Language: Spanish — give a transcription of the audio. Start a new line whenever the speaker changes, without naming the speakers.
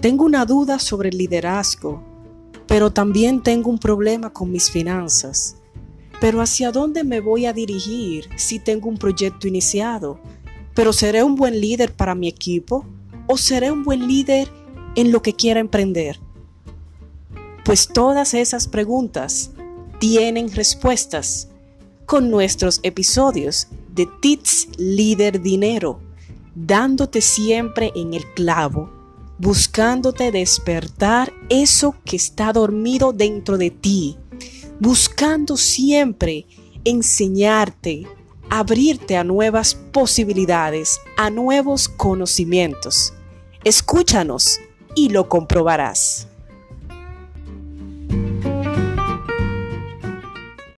Tengo una duda sobre el liderazgo, pero también tengo un problema con mis finanzas. Pero ¿hacia dónde me voy a dirigir si tengo un proyecto iniciado? ¿Pero seré un buen líder para mi equipo? ¿O seré un buen líder en lo que quiera emprender? Pues todas esas preguntas tienen respuestas con nuestros episodios de TITS Líder Dinero, dándote siempre en el clavo, buscándote despertar eso que está dormido dentro de ti, buscando siempre enseñarte, abrirte a nuevas posibilidades, a nuevos conocimientos. Escúchanos y lo comprobarás.